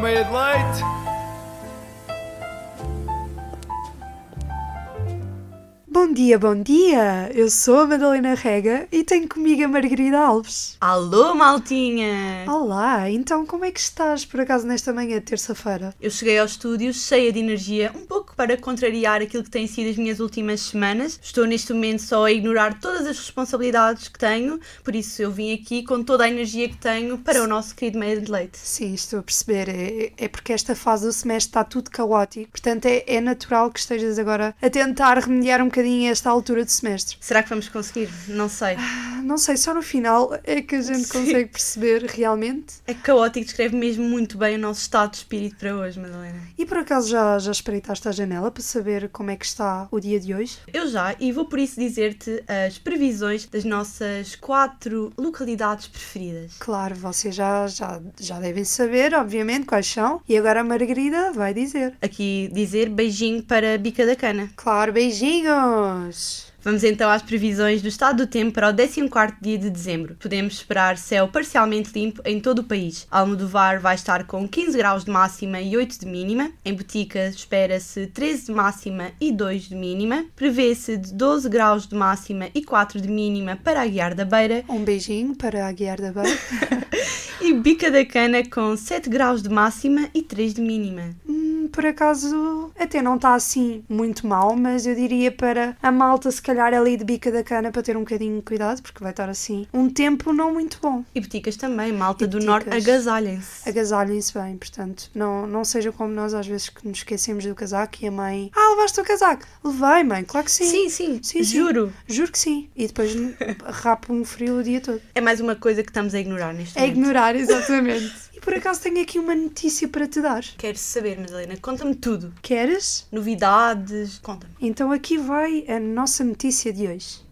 uma meia de leite. Bom dia, bom dia! Eu sou a Madalena Rega e tenho comigo a Margarida Alves. Alô, maltinha! Olá, então como é que estás por acaso nesta manhã de terça-feira? Eu cheguei ao estúdio cheia de energia, um pouco para contrariar aquilo que têm sido as minhas últimas semanas. Estou neste momento só a ignorar todas as responsabilidades que tenho, por isso eu vim aqui com toda a energia que tenho para o nosso querido meio de leite. Sim, estou a perceber. É, é porque esta fase do semestre está tudo caótico, portanto é, é natural que estejas agora a tentar remediar um bocadinho bocadinho esta altura do semestre. Será que vamos conseguir? Não sei. Ah, não sei, só no final é que a gente Sim. consegue perceber realmente. É caótico, descreve mesmo muito bem o nosso estado de espírito para hoje, Madalena. E por acaso já, já espreitaste a janela para saber como é que está o dia de hoje? Eu já, e vou por isso dizer-te as previsões das nossas quatro localidades preferidas. Claro, vocês já, já, já devem saber, obviamente, quais são. E agora a Margarida vai dizer. Aqui dizer beijinho para Bica da Cana. Claro, beijinho! Vamos! Então às previsões do estado do tempo para o 14 dia de dezembro. Podemos esperar céu parcialmente limpo em todo o país. Almodovar vai estar com 15 graus de máxima e 8 de mínima. Em Botica espera-se 13 de máxima e 2 de mínima. Prevê-se de 12 graus de máxima e 4 de mínima para a Guiar da Beira. Um beijinho para a Guiar da Beira. e Bica da Cana com 7 graus de máxima e 3 de mínima. Por acaso até não está assim muito mal, mas eu diria para a malta se calhar ali de bica da cana para ter um bocadinho de cuidado, porque vai estar assim um tempo não muito bom. E boticas também, malta e do norte, agasalhem-se. Agasalhem-se bem, portanto, não, não seja como nós às vezes que nos esquecemos do casaco e a mãe, ah, levaste o casaco? Levei, mãe, claro que sim. Sim, sim, sim juro. Sim. Juro que sim. E depois rapa um frio o dia todo. É mais uma coisa que estamos a ignorar neste é momento. É ignorar, exatamente. Por acaso tenho aqui uma notícia para te dar. Queres saber, Madalena? Conta-me tudo. Queres? Novidades, conta-me. Então aqui vai a nossa notícia de hoje.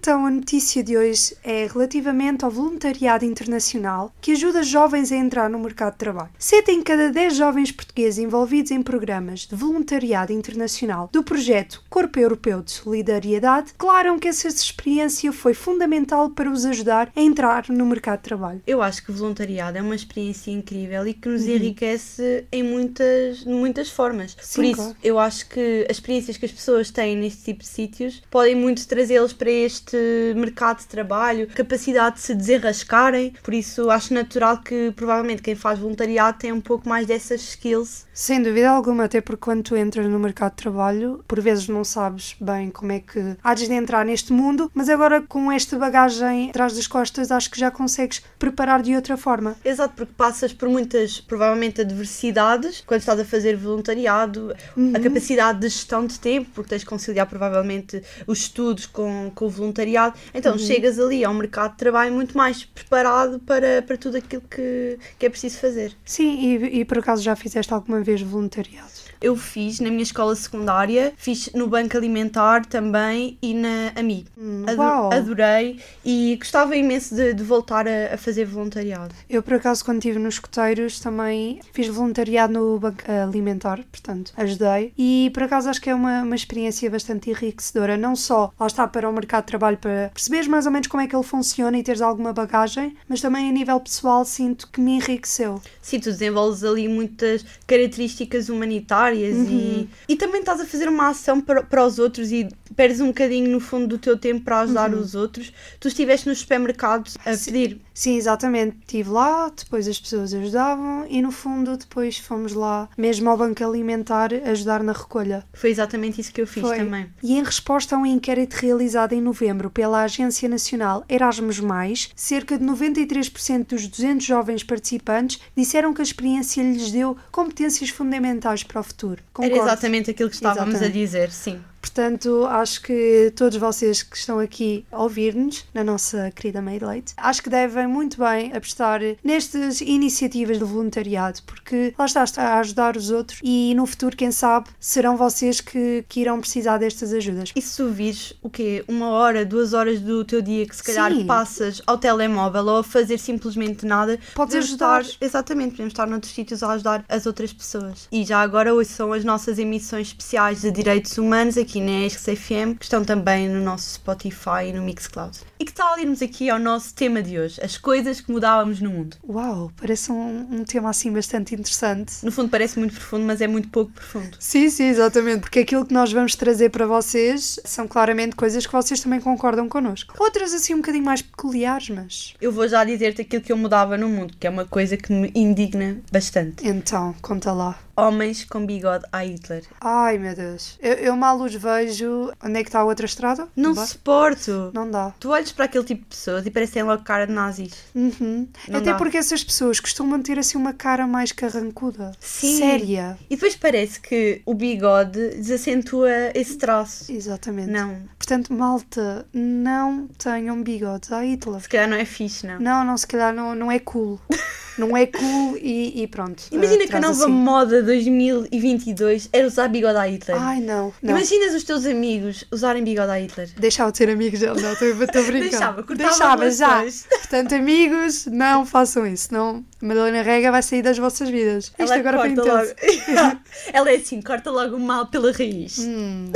Então, a notícia de hoje é relativamente ao voluntariado internacional que ajuda jovens a entrar no mercado de trabalho. Sete em cada dez jovens portugueses envolvidos em programas de voluntariado internacional do projeto Corpo Europeu de Solidariedade declaram que essa experiência foi fundamental para os ajudar a entrar no mercado de trabalho. Eu acho que o voluntariado é uma experiência incrível e que nos uhum. enriquece em muitas, muitas formas. Sim, Por isso, claro. eu acho que as experiências que as pessoas têm neste tipo de sítios podem muito trazê-los para este este mercado de trabalho, capacidade de se desenrascarem, por isso acho natural que provavelmente quem faz voluntariado tem um pouco mais dessas skills. Sem dúvida alguma, até porque quando tu entras no mercado de trabalho, por vezes não sabes bem como é que há de entrar neste mundo, mas agora com esta bagagem atrás das costas, acho que já consegues preparar de outra forma. Exato, porque passas por muitas, provavelmente, adversidades quando estás a fazer voluntariado, uhum. a capacidade de gestão de tempo, porque tens de conciliar provavelmente os estudos com, com o voluntariado voluntariado, então uhum. chegas ali ao mercado de trabalho muito mais preparado para, para tudo aquilo que, que é preciso fazer. Sim, e, e por acaso já fizeste alguma vez voluntariado? Eu fiz na minha escola secundária, fiz no Banco Alimentar também e na AMI. Hum, adorei e gostava imenso de, de voltar a, a, fazer voluntariado. Eu, por acaso, quando estive nos escoteiros, também fiz voluntariado no Banco Alimentar, portanto, ajudei. E, por acaso, acho que é uma, uma experiência bastante enriquecedora, não só lá está para o mercado de trabalho, para perceberes mais ou menos como é que ele funciona e teres alguma bagagem, mas também a nível pessoal sinto que me enriqueceu. Sim, tu desenvolves ali muitas características humanitárias uhum. e, e também estás a fazer uma ação para, para os outros e perdes um bocadinho no fundo do teu tempo para ajudar uhum. os outros. Tu estiveste nos supermercados a sim, pedir. Sim, exatamente. Estive lá, depois as pessoas ajudavam e no fundo depois fomos lá, mesmo ao banco alimentar, ajudar na recolha. Foi exatamente isso que eu fiz Foi. também. E em resposta a um inquérito realizado em novembro pela Agência Nacional Erasmus+, cerca de 93% dos 200 jovens participantes disseram que a experiência lhes deu competências fundamentais para o futuro. Concordo. Era exatamente aquilo que estávamos exatamente. a dizer, sim. Portanto, acho que todos vocês que estão aqui a ouvir-nos, na nossa querida Made Late, acho que devem muito bem apostar nestas iniciativas de voluntariado, porque lá está, está a ajudar os outros e no futuro, quem sabe, serão vocês que, que irão precisar destas ajudas. E se tu vires o quê? Uma hora, duas horas do teu dia que se calhar Sim. passas ao telemóvel ou a fazer simplesmente nada, podes ajudar. Estar, exatamente, podemos estar noutros sítios a ajudar as outras pessoas. E já agora hoje são as nossas emissões especiais de direitos humanos aqui na ESC-FM, que estão também no nosso Spotify e no Mixcloud. E que tal irmos aqui ao nosso tema de hoje, as coisas que mudávamos no mundo? Uau, parece um, um tema assim bastante interessante. No fundo parece muito profundo, mas é muito pouco profundo. Sim, sim, exatamente, porque aquilo que nós vamos trazer para vocês são claramente coisas que vocês também concordam connosco. Outras assim um bocadinho mais peculiares, mas... Eu vou já dizer-te aquilo que eu mudava no mundo, que é uma coisa que me indigna bastante. Então, conta lá. Homens com bigode a Hitler. Ai meu Deus. Eu, eu mal os vejo. Onde é que está a outra estrada? Não, suporto. Não dá. Tu olhas para aquele tipo de pessoas e parecem logo cara de nazis. Uhum. Até dá. porque essas pessoas costumam ter assim uma cara mais carrancuda. Sim. Séria. E depois parece que o bigode desacentua esse traço. Exatamente. Não. Portanto, malta, não tenham bigode a Hitler. Se calhar não é fixe, não. Não, não, se calhar não, não é cool. não é cool e, e pronto. Imagina uh, que a nova assim. moda 2022 era usar bigode a Hitler. Ai, não. não. Imaginas os teus amigos usarem bigode a Hitler? Deixava de ser amigos dele, não, estou a brincar. Deixava, cortava Deixava já. Portanto, amigos, não façam isso, não. A Madalena Rega vai sair das vossas vidas. Ela Isto agora corta logo. Ela é assim, corta logo o mal pela raiz. Hum.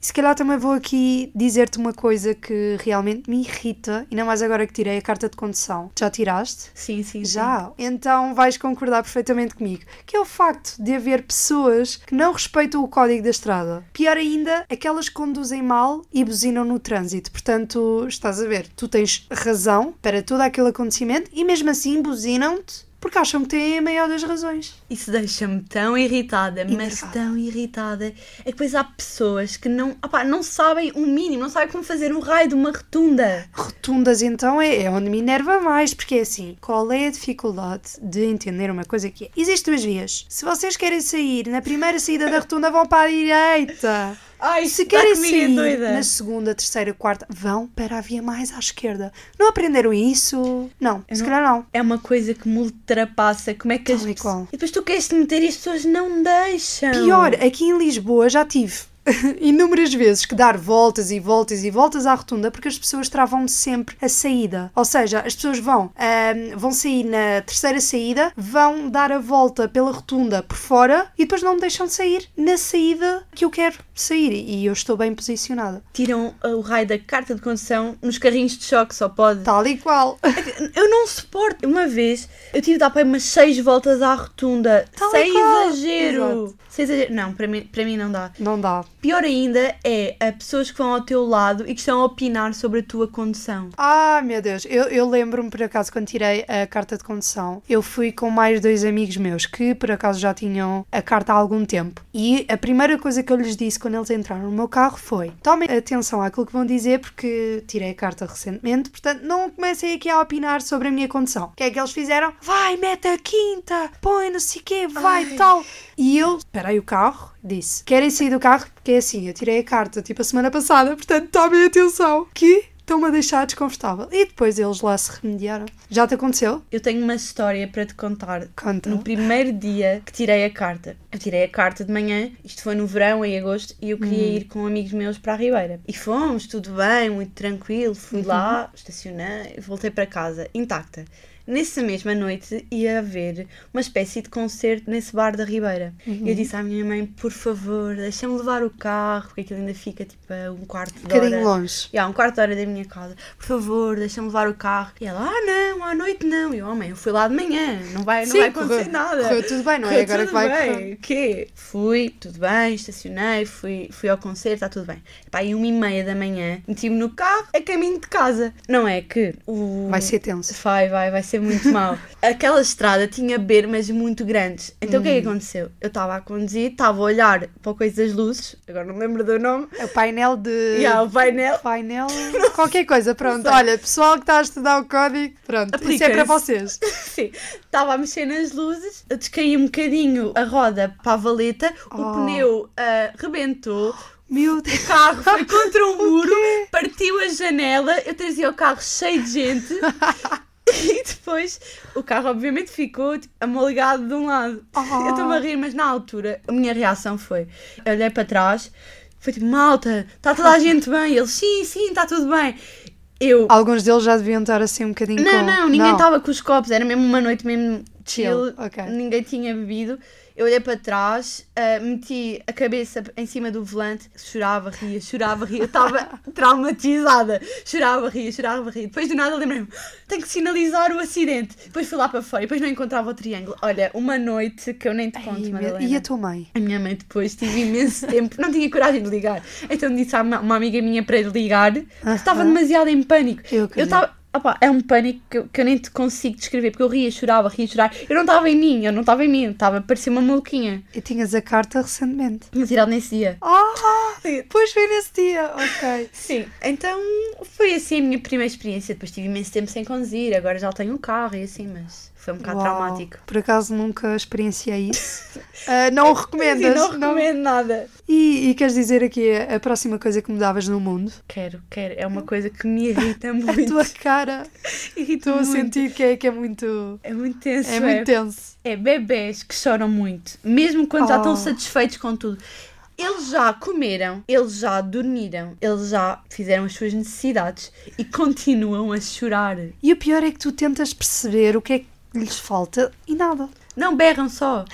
Se calhar também vou aqui dizer-te uma coisa que realmente me irrita, e não mais agora que tirei a carta de condução. Já tiraste? Sim, sim. Já? Sim. Então vais concordar perfeitamente comigo. Que é o facto de haver pessoas que não respeitam o código da estrada. Pior ainda, aquelas que conduzem mal e buzinam no trânsito. Portanto, estás a ver, tu tens razão para todo aquele acontecimento e mesmo assim buzinam-te porque acham que têm a maior das razões. Isso deixa-me tão irritada, mas tão irritada. É que depois há pessoas que não, opá, não sabem o mínimo, não sabem como fazer um raio de uma rotunda. Rotundas, então, é, é onde me enerva mais, porque é assim: qual é a dificuldade de entender uma coisa que é? Existem duas vias. Se vocês querem sair na primeira saída da rotunda, vão para a direita. Ai, se querem sair doida. na segunda, terceira, quarta, vão para a via mais à esquerda. Não aprenderam isso? Não, Eu se não, calhar não. É uma coisa que me ultrapassa. Como é que as pessoas... E depois tu queres te meter e as pessoas não deixam. Pior, aqui em Lisboa já tive inúmeras vezes que dar voltas e voltas e voltas à rotunda porque as pessoas travam sempre a saída. Ou seja, as pessoas vão, um, vão sair na terceira saída, vão dar a volta pela rotunda por fora e depois não me deixam sair na saída que eu quero sair e eu estou bem posicionada. Tiram o raio da carta de condução nos carrinhos de choque, só pode. Tal e qual. Eu não suporto. Uma vez eu tive de dar para umas seis voltas à rotunda. Tal sem exagero. Sem exagero. Não, para mim, para mim não dá. Não dá. Pior ainda é a pessoas que vão ao teu lado e que estão a opinar sobre a tua condução. Ah, meu Deus. Eu, eu lembro-me, por acaso, quando tirei a carta de condução, eu fui com mais dois amigos meus que, por acaso, já tinham a carta há algum tempo. E a primeira coisa que eu lhes disse quando eles entraram no meu carro foi: tomem atenção àquilo que vão dizer, porque tirei a carta recentemente, portanto, não comecem aqui a opinar sobre a minha condução. O que é que eles fizeram? Vai, mete a quinta, põe não sei o quê, vai, Ai. tal. E eu parei o carro, disse: Querem sair do carro? Porque é assim, eu tirei a carta tipo a semana passada, portanto tomem atenção. Que estão-me a deixar desconfortável. E depois eles lá se remediaram. Já te aconteceu? Eu tenho uma história para te contar. Conta. No primeiro dia que tirei a carta. Eu tirei a carta de manhã, isto foi no verão, em agosto, e eu queria hum. ir com amigos meus para a Ribeira. E fomos, tudo bem, muito tranquilo. Fui uhum. lá, estacionei, voltei para casa, intacta. Nessa mesma noite ia haver uma espécie de concerto nesse bar da Ribeira. Uhum. Eu disse à minha mãe, por favor, deixa-me levar o carro, porque aquilo ainda fica tipo a um quarto de um hora. longe. Yeah, um quarto de hora da minha casa. Por favor, deixa-me levar o carro. E ela, ah não, à noite não. E eu, oh, mãe, eu fui lá de manhã, não vai, não Sim, vai acontecer correu, nada. Correu tudo bem, não é agora que vai bem. O quê? Fui, tudo bem, estacionei, fui, fui ao concerto, está tudo bem. Pá, e uma e meia da manhã, meti-me no carro, a caminho de casa. Não é que o... Vai ser tenso. Vai, vai, vai ser muito mal. aquela estrada tinha bermas muito grandes. Então hum. o que é que hum. aconteceu? Eu estava a conduzir, estava a olhar para a coisa das luzes, agora não me lembro do nome. É o painel de. Yeah, o painel. Painel. Qualquer coisa, pronto. Olha, pessoal que está a estudar o código, pronto. Isso é para vocês. Sim. Estava a mexer nas luzes, descaí um bocadinho a roda para a valeta, o oh. pneu uh, rebentou Meu Deus. O carro foi contra um muro, partiu a janela, eu trazia o carro cheio de gente. E depois o carro obviamente ficou tipo, amolegado de um lado. Oh. Eu estou a rir, mas na altura a minha reação foi: eu olhei para trás, foi tipo, malta, está toda a gente bem? Eles, sim, sim, está tudo bem. Eu. Alguns deles já deviam estar assim um bocadinho Não, com... não, ninguém estava com os copos, era mesmo uma noite mesmo chill, Chill, ok. ninguém tinha bebido. Eu olhei para trás, ah, meti a cabeça em cima do volante, chorava, ria, chorava, ria. Eu estava traumatizada. Chorava, ria, chorava, ria. Depois do nada lembrei-me, tenho que sinalizar o acidente. Depois fui lá para fora e depois não encontrava o triângulo. Olha, uma noite que eu nem te conto, Ai, Madalena. E a tua mãe? A minha mãe depois tive imenso tempo, não tinha coragem de ligar. Então disse a uma, uma amiga minha para ligar, porque estava Aham. demasiado em pânico. Eu Eu estava. Opá, é um pânico que eu, que eu nem te consigo descrever, porque eu ria, chorava, ria, chorava. Eu não estava em mim, eu não estava em mim, estava, parecia uma maluquinha. E tinhas a carta recentemente. Tinha tirado nesse dia. Ah, depois foi nesse dia, ok. Sim, então foi assim a minha primeira experiência. Depois tive imenso tempo sem conduzir, agora já tenho um carro e assim, mas foi um bocado Uau, traumático. Por acaso nunca experienciei isso. Ah, não o recomendas? Sim, não recomendo nada. E, e queres dizer aqui a, a próxima coisa que mudavas no mundo? Quero, quero. É uma coisa que me irrita A muito. tua cara. Estou a sentir que é, que é muito. É muito tenso. É muito tenso. É bebés que choram muito, mesmo quando já Oh. estão satisfeitos com tudo. Eles já comeram, eles já dormiram, eles já fizeram as suas necessidades e continuam a chorar. E o pior é que tu tentas perceber o que é que lhes falta e nada. Não berram só.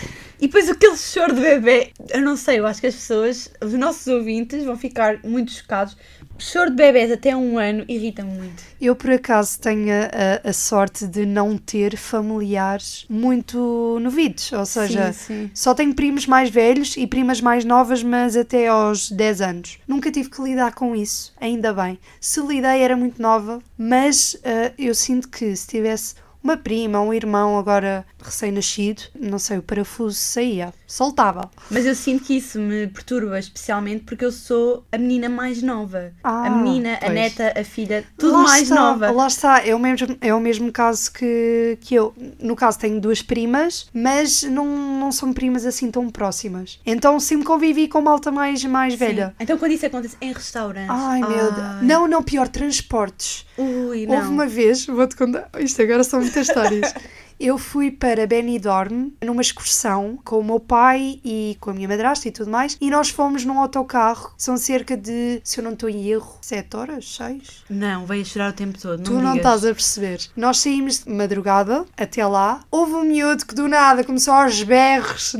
E depois aquele choro de bebê, eu não sei, eu acho que as pessoas, os nossos ouvintes vão ficar muito chocados. Choro de bebés até um ano irrita-me muito. Eu, por acaso, tenho a, a sorte de não ter familiares muito novitos. Ou seja, sim, sim. só tenho primos mais velhos e primas mais novas, mas até aos 10 anos. Nunca tive que lidar com isso, ainda bem. Se lidei, era muito nova, mas ah, eu sinto que se tivesse uma prima, um irmão agora recém-nascido, não sei, o parafuso saía, soltava. Mas eu sinto que isso me perturba especialmente porque eu sou a menina mais nova. Ah, a menina, a pois. neta, a filha, tudo Lá mais está, nova. Lá está, é o mesmo, é o mesmo caso que, que eu. No caso, tenho duas primas, mas não, não são primas assim tão próximas. Então sempre convivi com malta mais, mais Sim. velha. Então quando isso acontece em restaurantes. Ai meu Deus. Não, não, pior, transportes. Ui, não. Houve uma vez, vou-te contar, isto agora são muitas histórias. Eu fui para Benidorm numa excursão com o meu pai e com a minha madrasta e tudo mais, e nós fomos num autocarro. São cerca de, se eu não estou em erro, 7 horas, 6? Não, veio chorar o tempo todo. Tu não, me não estás a perceber. Nós saímos de madrugada até lá. Houve um miúdo que do nada começou aos berros.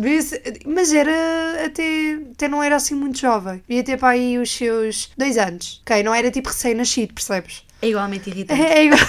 Mas era até, até não era assim muito jovem. Devia ter para aí os seus dois anos. Ok, não era tipo recém-nascido, percebes? É igualmente irritante. É igual.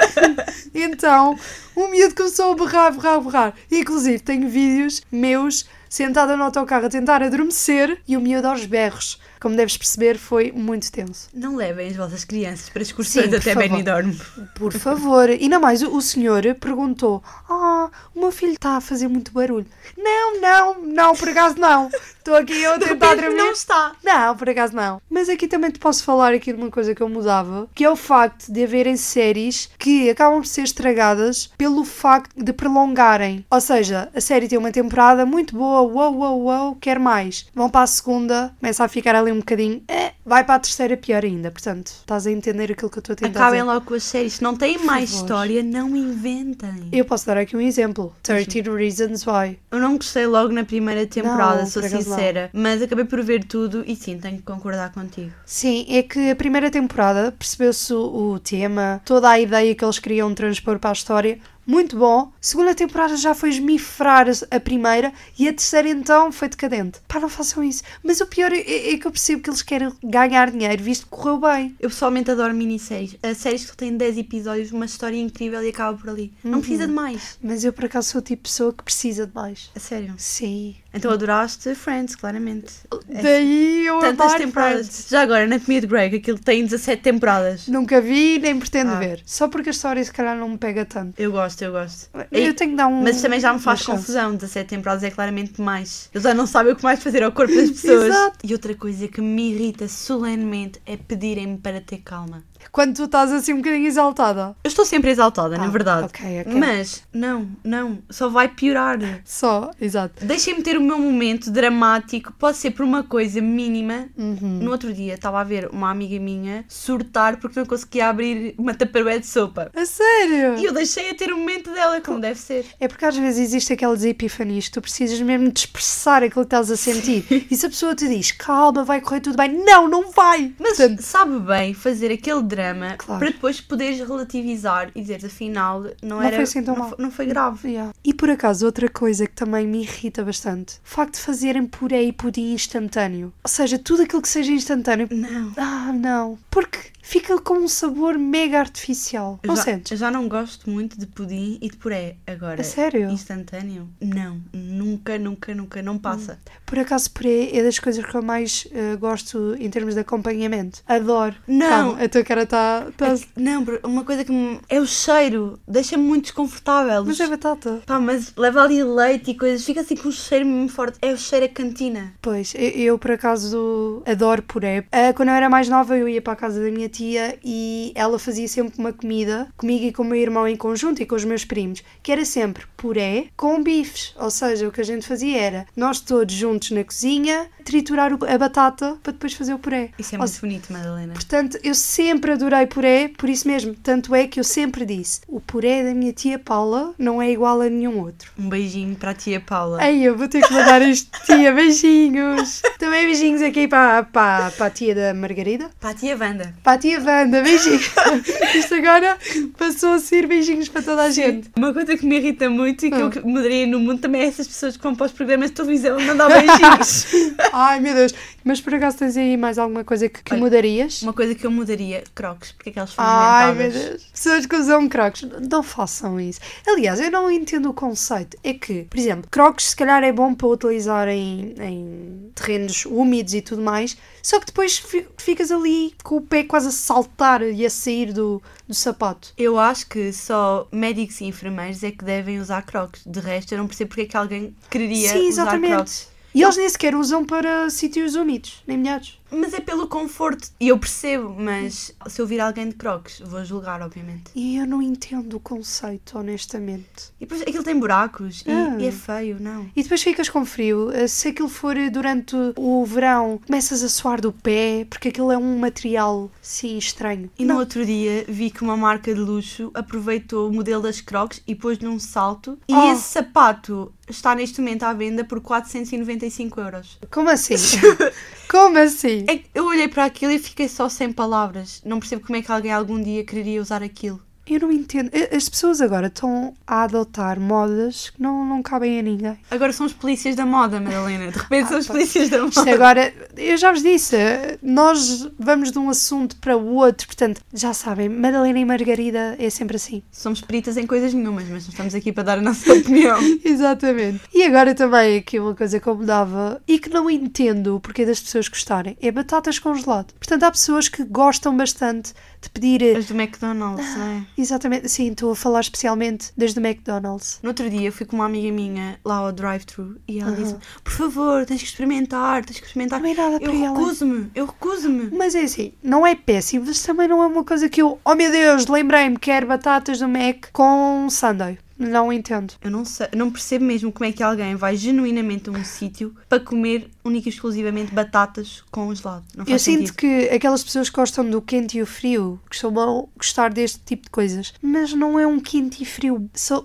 então, o miúdo começou a berrar, berrar, berrar. Inclusive, tenho vídeos meus sentada no autocarro a tentar adormecer e o miúdo aos berros. Como deves perceber, foi muito tenso. Não levem as vossas crianças para excursões Sim, até favor. Benidorm. Por favor. E não mais, o, o senhor perguntou: Ah, o meu filho está a fazer muito barulho. Não, não, não, por acaso não. Estou aqui eu a tentar dormir. Não está. Não, por acaso não. Mas aqui também te posso falar aqui de uma coisa que eu mudava, que é o facto de haverem séries que acabam por ser estragadas pelo facto de prolongarem. Ou seja, a série tem uma temporada muito boa, uou, uou, uou, quer mais. Vão para a segunda, começa a ficar ali um bocadinho, eh, vai para a terceira pior ainda. Portanto, estás a entender aquilo que eu estou a tentar Acabem dizer. logo com as séries. Se não têm mais história, não inventem. Eu posso dar aqui um exemplo. 13 Reasons Why. Eu não gostei logo na primeira temporada, Não, sou acaso não. sincera. Mas acabei por ver tudo e sim, tenho que concordar contigo. Sim, é que a primeira temporada percebeu-se o tema, toda a ideia que eles queriam transpor para a história. Muito bom. Segunda temporada já foi esmifrar a- primeira e a terceira então foi decadente. Pá, não façam isso. Mas o pior é, é que eu percebo que eles querem ganhar dinheiro, visto que correu bem. Eu pessoalmente adoro minisséries. As séries que têm 10 episódios, uma história incrível e acaba por ali. Não precisa de mais. Mas eu por acaso sou o tipo de pessoa que precisa de mais. A sério. Sim. Então adoraste Friends, claramente. É Daí eu Tantas temporadas. Friends. Já agora, Anatomia de Grey, que aquilo tem 17 temporadas. Nunca vi nem pretendo Ah. ver. Só porque a história se calhar não me pega tanto. Eu gosto, eu gosto. Eu tenho que dar um. Mas também já me faz confusão. 17 temporadas é claramente demais. Eles já não sabem o que mais fazer ao corpo das pessoas. Exato. E outra coisa que me irrita solenemente é pedirem-me para ter calma. Quando tu estás assim um bocadinho exaltada. Eu estou sempre exaltada, Ah, na verdade. ok, ok. Mas, não, não, só vai piorar. Só, exato. Deixem-me ter o meu momento dramático, pode ser por uma coisa mínima. Uhum. No outro dia estava a ver uma amiga minha surtar porque não conseguia abrir uma taparoé de sopa. A sério? E eu deixei a ter o momento dela, como deve ser. É porque às vezes existe aquelas epifanias que tu precisas mesmo de expressar aquilo que estás a sentir. e se a pessoa te diz, calma, vai correr tudo bem, não, não vai! Mas Portanto, sabe bem fazer aquele drama Claro. para depois poderes relativizar e dizer afinal não, Não era foi assim tão não, mal. foi- não foi grave. Yeah. E por acaso, outra coisa que também me irrita bastante: o facto de fazerem puré e pudim instantâneo. Ou seja, tudo aquilo que seja instantâneo. Não. Ah, não. Porque fica com um sabor mega artificial. Eu Não já, sentes? eu já não gosto muito de pudim e de puré. Agora, A sério? instantâneo? Não. Nunca, nunca, nunca. Não passa. Por acaso, puré é das coisas que eu mais eh, gosto em termos de acompanhamento. Adoro. Não. Calma, a tua cara está. Tá... É que- não, uma coisa que me... é o cheiro. Deixa-me muito desconfortável. Mas é batata. Pá, mas leva ali leite e coisas. Fica assim com um cheiro mesmo forte. É o cheiro a cantina. Pois, eu, eu, por acaso adoro puré. Ah, quando eu era mais nova, eu ia para a casa da minha tia e ela fazia sempre uma comida comigo e com o meu irmão em conjunto e com os meus primos, que era sempre puré com bifes. Ou seja, o que a gente fazia era nós todos juntos na cozinha triturar a batata para depois fazer o puré. Isso é Ou muito bonito, Madalena. Portanto, eu sempre adorei puré, por isso mesmo. Tanto é que eu sempre disse: o puré da minha tia Paula não é igual a nenhum outro. Um beijinho para a tia Paula. Ei, eu vou ter que mandar isto, tia. Beijinhos. Também beijinhos aqui para, para, para a tia da Margarida. Para a tia Wanda. Para a tia Wanda, beijinhos. Isto agora passou a ser beijinhos para toda a gente. Uma coisa que me irrita muito e que Ah. eu mudaria no mundo também é essas pessoas que vão para os programas de televisão mandar beijinhos. Ai, meu Deus. Mas por acaso tens aí mais alguma coisa que, que Olha, mudarias? Uma coisa que eu mudaria, crocs, porque aquelas são Ai, meu. Deus. Pessoas que usam crocs, não façam isso. Aliás, eu não entendo o conceito. É que, por exemplo, crocs se calhar é bom para utilizar em, em terrenos úmidos e tudo mais, só que depois fi- ficas ali com o pé quase a saltar e a sair do, do sapato. Eu acho que só médicos e enfermeiros é que devem usar crocs. De resto, eu não percebo porque é que alguém quereria Sim, usar exatamente. crocs. E eles nem sequer usam para sítios úmidos, nem molhados. Mas é pelo conforto. E eu percebo, mas se eu vir alguém de crocs, vou julgar, obviamente. E eu não entendo o conceito, honestamente. E depois aquilo tem buracos e- Ah. e, é feio, não. E depois ficas com frio. Eh, Se aquilo for durante o verão, começas a suar do pé, porque aquilo é um material, sim, estranho. E no outro dia vi que uma marca de luxo aproveitou o modelo das Crocs e pôs num salto. E Oh. esse sapato está neste momento à venda por 495 euros. Como assim? Como assim? É eu olhei para aquilo e fiquei só sem palavras. Não percebo como é que alguém algum dia quereria usar aquilo. Eu não entendo. Eh, As pessoas agora estão a adotar modas que não, não cabem a ninguém. Agora são os polícias da moda, Madalena. De repente são os polícias da Isto moda. agora, eu já vos disse, nós vamos de um assunto para o outro, portanto, já sabem, Madalena e Margarida é sempre assim. Somos peritas em coisas nenhumas, mas não estamos aqui para dar a nossa opinião. Exatamente. E agora também aqui uma coisa que eu mudava e que não entendo o porquê das pessoas gostarem é batatas congelado. Portanto, há pessoas que gostam bastante de pedir. eh, As do McDonald's, não é? Exatamente, sim, estou a falar especialmente das do McDonald's. No outro dia fui com uma amiga minha lá ao drive-thru e ela disse: Por favor, tens que experimentar, tens que experimentar. Não é nada eu recuso-me, eu recuso-me. Mas é assim, não é péssimo, mas também não é uma coisa que eu, oh meu Deus, lembrei-me, quero batatas do Mac com sundae. Não entendo. Eu não sei, não percebo mesmo como é que alguém vai genuinamente a um sítio para comer única e exclusivamente batatas com gelado. Não faz Eu sentido. sinto que aquelas pessoas que gostam do quente e o frio costumam gostar deste tipo de coisas, mas não é um quente e frio so-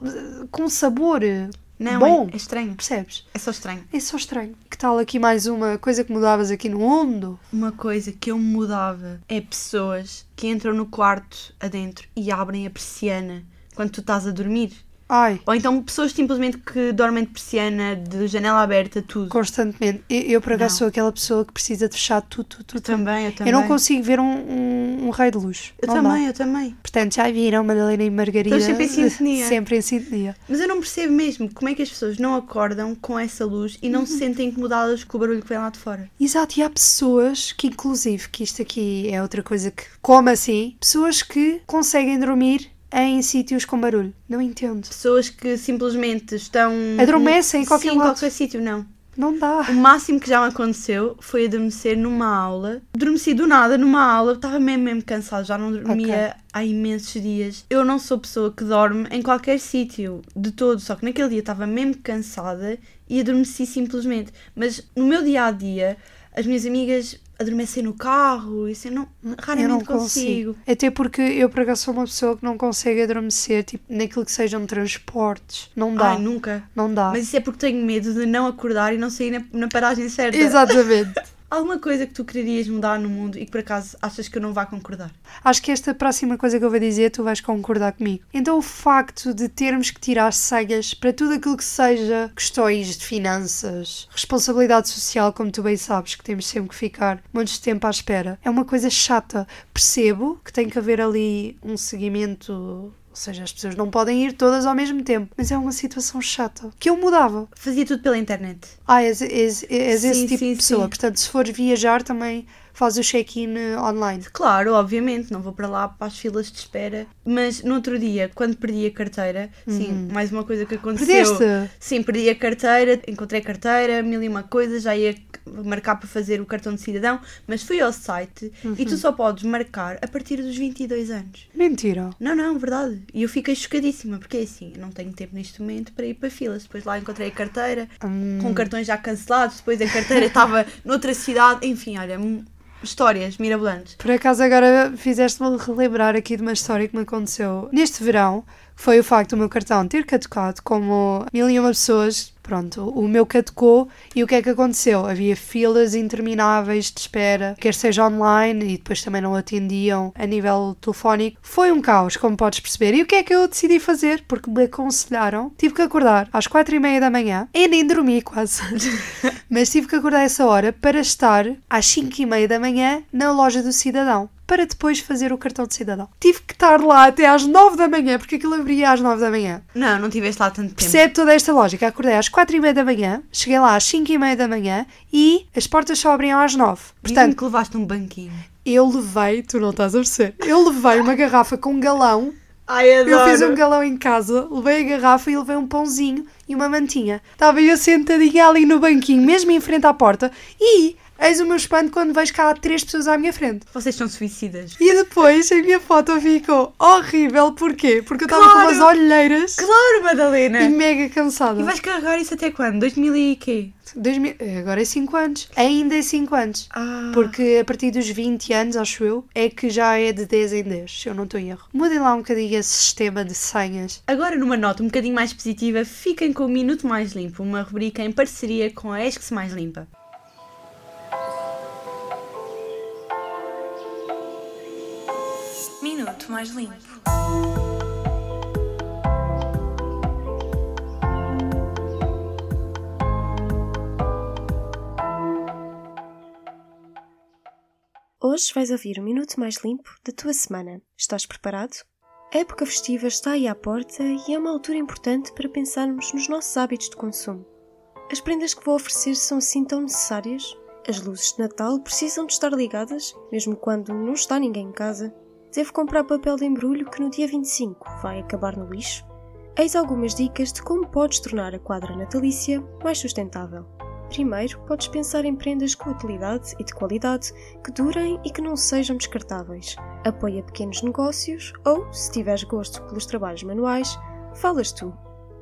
com sabor Não, bom. é, é estranho. Percebes? É só estranho. É só estranho. Que tal aqui mais uma coisa que mudavas aqui no mundo? Uma coisa que eu mudava é pessoas que entram no quarto adentro e abrem a persiana quando tu estás a dormir. Ai, Ou então pessoas simplesmente que dormem de persiana, de janela aberta, tudo. constantemente. Eu, eu por acaso Não. sou aquela pessoa que precisa de fechar tudo, tudo, Eu tudo. também, eu também. Eu não consigo ver um, um, um raio de luz. Eu Não dá. também, eu também. Portanto, já viram Madalena e Margarida. Estão sempre em sintonia. Sempre em sintonia. Mas eu não percebo mesmo como é que as pessoas não acordam com essa luz e não Uhum. se sentem incomodadas com o barulho que vem lá de fora. Exato, e há pessoas que, inclusive, que isto aqui é outra coisa que, como assim, pessoas que conseguem dormir em sítios com barulho. Não entendo. Pessoas que simplesmente estão. Adormecem em qualquer Sim, lado. qualquer sítio, não. Não dá. O máximo que já me aconteceu foi adormecer numa aula. Adormeci do nada numa aula, estava mesmo, mesmo cansado, já não dormia okay. há imensos dias. Eu não sou pessoa que dorme em qualquer sítio, de todo, só que naquele dia estava mesmo cansada e adormeci simplesmente. Mas no meu dia a dia, as minhas amigas adormecer no carro, isso eu não, raramente eu não consigo. consigo. Até porque eu, por acaso, sou uma pessoa que não consegue adormecer, tipo, naquilo que sejam transportes. Não dá. Ai, nunca. Não dá. Mas isso é porque tenho medo de não acordar e não sair na, na paragem certa. Exatamente. Alguma coisa que tu querias mudar no mundo e que por acaso achas que eu não vá concordar? Acho que esta próxima coisa que eu vou dizer tu vais concordar comigo. Então o facto de termos que tirar cegas para tudo aquilo que seja questões de finanças, responsabilidade social, como tu bem sabes, que temos sempre que ficar muito tempo à espera, é uma coisa chata. Percebo que tem que haver ali um seguimento ou seja, as pessoas não podem ir todas ao mesmo tempo. Mas é uma situação chata. Que eu mudava. Fazia tudo pela internet. Ah, és, és, és sim, esse tipo sim, de pessoa. Sim. Portanto, se fores viajar também faz o check-in eh, online. Claro, obviamente, não vou para lá para as filas de espera. Mas no outro dia, quando perdi a carteira, uhum. sim, mais uma coisa que aconteceu. Perdeste? Sim, perdi a carteira, encontrei a carteira, mil e uma coisa, já ia marcar para fazer o cartão de cidadão, mas fui ao site uhum. e tu uhum. só podes marcar a partir dos 22 anos. Mentira. Não, não, verdade. E eu fiquei chocadíssima, porque é assim, não tenho tempo neste momento para ir para filas. Depois lá encontrei a carteira, hum. com cartões já cancelados, depois a carteira estava noutra cidade, enfim, olha, histórias mirabolantes. Por acaso agora fizeste-me relembrar aqui de uma história que me aconteceu neste verão, foi o facto do meu cartão ter caducado como mil e uma pessoas Pronto, o meu caducou e o que é que aconteceu? Havia filas intermináveis de espera, quer seja online e depois também não atendiam a nível telefónico. Foi um caos, como podes perceber. E o que é que eu decidi fazer? Porque me aconselharam. Tive que acordar às quatro e meia da manhã e nem dormi quase. Mas tive que acordar essa hora para estar às cinco e meia da manhã na loja do cidadão para depois fazer o cartão de cidadão. Tive que estar lá até às 9 da manhã, porque aquilo abria às 9 da manhã. Não, não tiveste lá tanto tempo. Percebe toda esta lógica. Acordei às 4 e meia da manhã, cheguei lá às 5 e meia da manhã e as portas só abriam às 9. Portanto, que levaste um banquinho. Eu levei, tu não estás a perceber, eu levei uma garrafa com um galão Ai, adoro. Eu fiz um galão em casa, levei a garrafa e levei um pãozinho e uma mantinha. Estava eu sentadinha ali no banquinho, mesmo em frente à porta, e Eis o meu espanto quando vejo há três pessoas à minha frente. Vocês são suicidas. E depois a minha foto ficou horrível. Porquê? Porque eu estava claro. com umas olheiras. Claro, Madalena. E mega cansada. E vais carregar isso até quando? 2000 e quê? 2000, agora é 5 anos. Ainda é 5 anos. Ah. Porque a partir dos 20 anos, acho eu, é que já é de 10 em 10, se eu não estou em erro. Mudem lá um bocadinho esse sistema de senhas. Agora, numa nota um bocadinho mais positiva, fiquem com o Minuto Mais Limpo, uma rubrica em parceria com a Esque-se Mais Limpa. Minuto Mais Limpo. Hoje vais ouvir o Minuto Mais Limpo da tua semana. Estás preparado? A época festiva está aí à porta e é uma altura importante para pensarmos nos nossos hábitos de consumo. As prendas que vou oferecer são assim tão necessárias? As luzes de Natal precisam de estar ligadas, mesmo quando não está ninguém em casa? Devo comprar papel de embrulho que no dia 25 vai acabar no lixo? Eis algumas dicas de como podes tornar a quadra natalícia mais sustentável. Primeiro, podes pensar em prendas com utilidade e de qualidade que durem e que não sejam descartáveis. Apoia pequenos negócios ou, se tiveres gosto pelos trabalhos manuais, falas tu.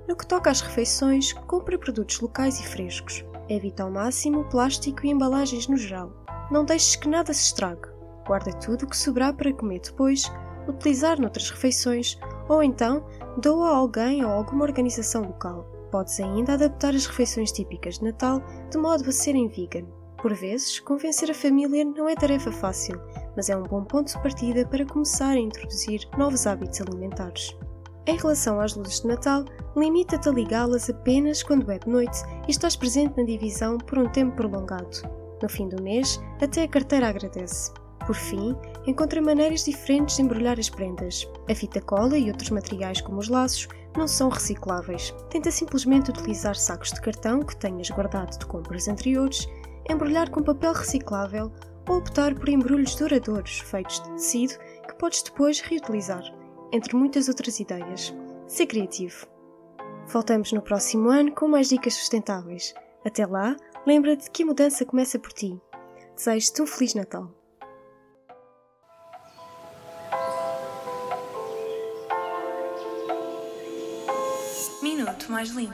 No que toca às refeições, compra produtos locais e frescos. Evita ao máximo plástico e embalagens no geral. Não deixes que nada se estrague guarda tudo o que sobrar para comer depois, utilizar noutras refeições ou então doa a alguém ou alguma organização local. Podes ainda adaptar as refeições típicas de Natal de modo a serem vegan. Por vezes, convencer a família não é tarefa fácil, mas é um bom ponto de partida para começar a introduzir novos hábitos alimentares. Em relação às luzes de Natal, limita-te a ligá-las apenas quando é de noite e estás presente na divisão por um tempo prolongado. No fim do mês, até a carteira agradece. Por fim, encontra maneiras diferentes de embrulhar as prendas. A fita cola e outros materiais como os laços não são recicláveis. Tenta simplesmente utilizar sacos de cartão que tenhas guardado de compras anteriores, embrulhar com papel reciclável ou optar por embrulhos duradouros feitos de tecido que podes depois reutilizar, entre muitas outras ideias. Ser criativo. Voltamos no próximo ano com mais dicas sustentáveis. Até lá, lembra-te que a mudança começa por ti. Desejo-te um Feliz Natal. Mais limpo.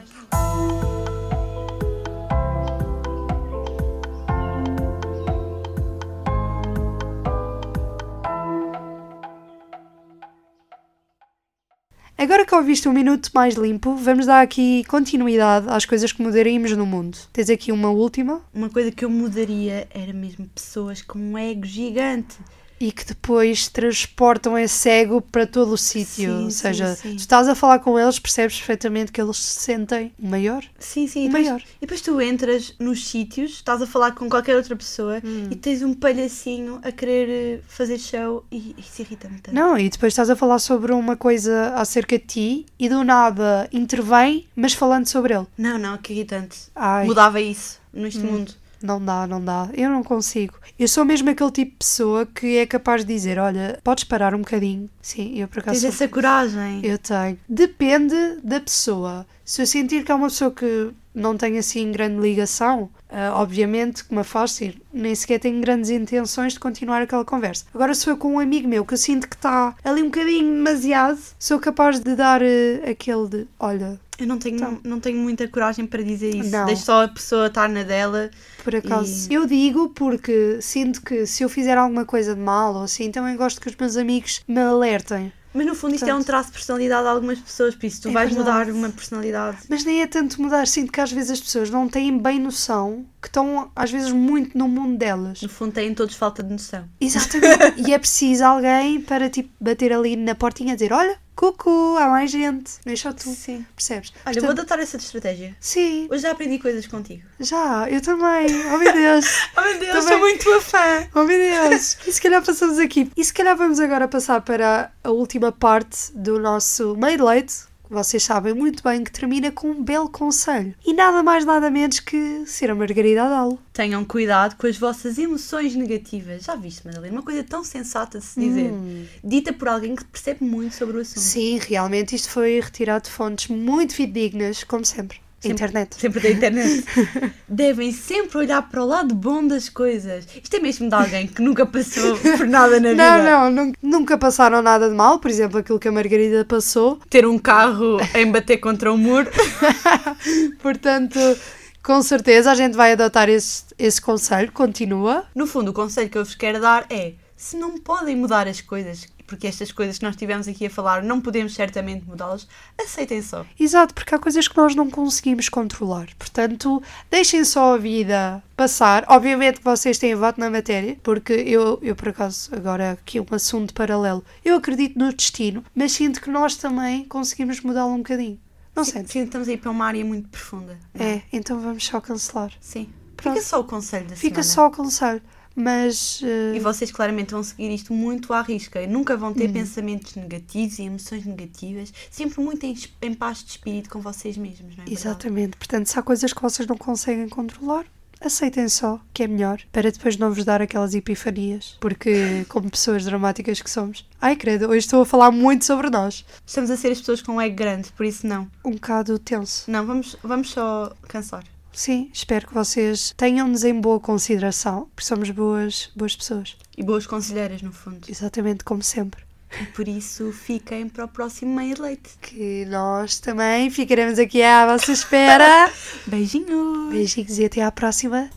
Agora que ouviste um minuto mais limpo, vamos dar aqui continuidade às coisas que mudaríamos no mundo. Tens aqui uma última? Uma coisa que eu mudaria era mesmo pessoas com um ego gigante e que depois transportam esse ego para todo o sítio. Ou seja, sim, sim. tu estás a falar com eles, percebes perfeitamente que eles se sentem maior. Sim, sim. E depois, maior. E depois tu entras nos sítios, estás a falar com qualquer outra pessoa hum. e tens um palhacinho a querer eh, fazer show e isso irrita-me tanto. Não, e depois estás a falar sobre uma coisa acerca de ti e do nada intervém, mas falando sobre ele. Não, não, que irritante. Ai. Mudava isso neste hum. mundo. Não dá, não dá. Eu não consigo. Eu sou mesmo aquele tipo de pessoa que é capaz de dizer: Olha, podes parar um bocadinho. Sim, eu por acaso. Tens sou... essa coragem. Eu tenho. Depende da pessoa. Se eu sentir que é uma pessoa que não tem assim grande ligação, uh, obviamente que me afasto nem sequer tenho grandes intenções de continuar aquela conversa. Agora, se for com um amigo meu que eu sinto que está ali um bocadinho demasiado, sou capaz de dar uh, aquele de: Olha, eu não tenho, então, não tenho muita coragem para dizer isso. Não. Deixo só a pessoa estar na dela. Por acaso. E... Eu digo porque sinto que se eu fizer alguma coisa de mal ou assim, também gosto que os meus amigos me alertem. Mas no fundo isto é um traço de personalidade de algumas pessoas, por isso tu é vais verdade. mudar uma personalidade. Mas nem é tanto mudar, sinto que às vezes as pessoas não têm bem noção que estão às vezes muito no mundo delas. No fundo têm todos falta de noção. Exatamente. e é preciso alguém para tipo bater ali na portinha e dizer: Olha, Cucu, há mais gente, não é só tu. Sim. Percebes? Olha, Portanto, vou adotar essa estratégia. Sim. Hoje já aprendi coisas contigo. Já, eu também. Oh meu Deus. oh meu Deus, também. sou muito tua fã. Oh meu Deus. E se calhar passamos aqui. E se calhar vamos agora passar para a última parte do nosso Made Late, vocês sabem muito bem que termina com um belo conselho. E nada mais nada menos que ser a Margarida Adalo. Tenham cuidado com as vossas emoções negativas. Já viste, Madalena? Uma coisa tão sensata de se dizer. Hum. Dita por alguém que percebe muito sobre o assunto. Sim, realmente isto foi retirado de fontes muito fidedignas, como sempre. Sempre, internet. Sempre da internet. Devem sempre olhar para o lado bom das coisas. Isto é mesmo de alguém que nunca passou por nada na vida. Não, não, nunca passaram nada de mal. Por exemplo, aquilo que a Margarida passou. Ter um carro em bater contra o muro. Portanto, com certeza a gente vai adotar esse, esse conselho. Continua. No fundo, o conselho que eu vos quero dar é: se não podem mudar as coisas porque estas coisas que nós tivemos aqui a falar não podemos certamente mudá-las, aceitem só. Exato, porque há coisas que nós não conseguimos controlar. Portanto, deixem só a vida passar. Obviamente que vocês têm voto na matéria, porque eu, eu por acaso, agora aqui um assunto paralelo, eu acredito no destino, mas sinto que nós também conseguimos mudá-lo um bocadinho. Não sei. Sim, estamos aí para uma área muito profunda. É? é, então vamos só cancelar. Sim. Pronto. Fica só o conselho da Fica semana. só o conselho. Mas. Uh... E vocês claramente vão seguir isto muito à risca. Nunca vão ter hum. pensamentos negativos e emoções negativas. Sempre muito em, em paz de espírito com vocês mesmos, não é? Exatamente. Verdade? Portanto, se há coisas que vocês não conseguem controlar, aceitem só que é melhor para depois não vos dar aquelas epifanias. Porque, como pessoas dramáticas que somos. Ai, credo, hoje estou a falar muito sobre nós. Estamos a ser as pessoas com um ego grande, por isso não. Um bocado tenso. Não, vamos, vamos só cansar. Sim, espero que vocês tenham-nos em boa consideração, porque somos boas, boas pessoas. E boas conselheiras, no fundo. Exatamente, como sempre. E por isso fiquem para o próximo meio leite. Que nós também ficaremos aqui à vossa espera. Beijinhos! Beijinhos e até à próxima.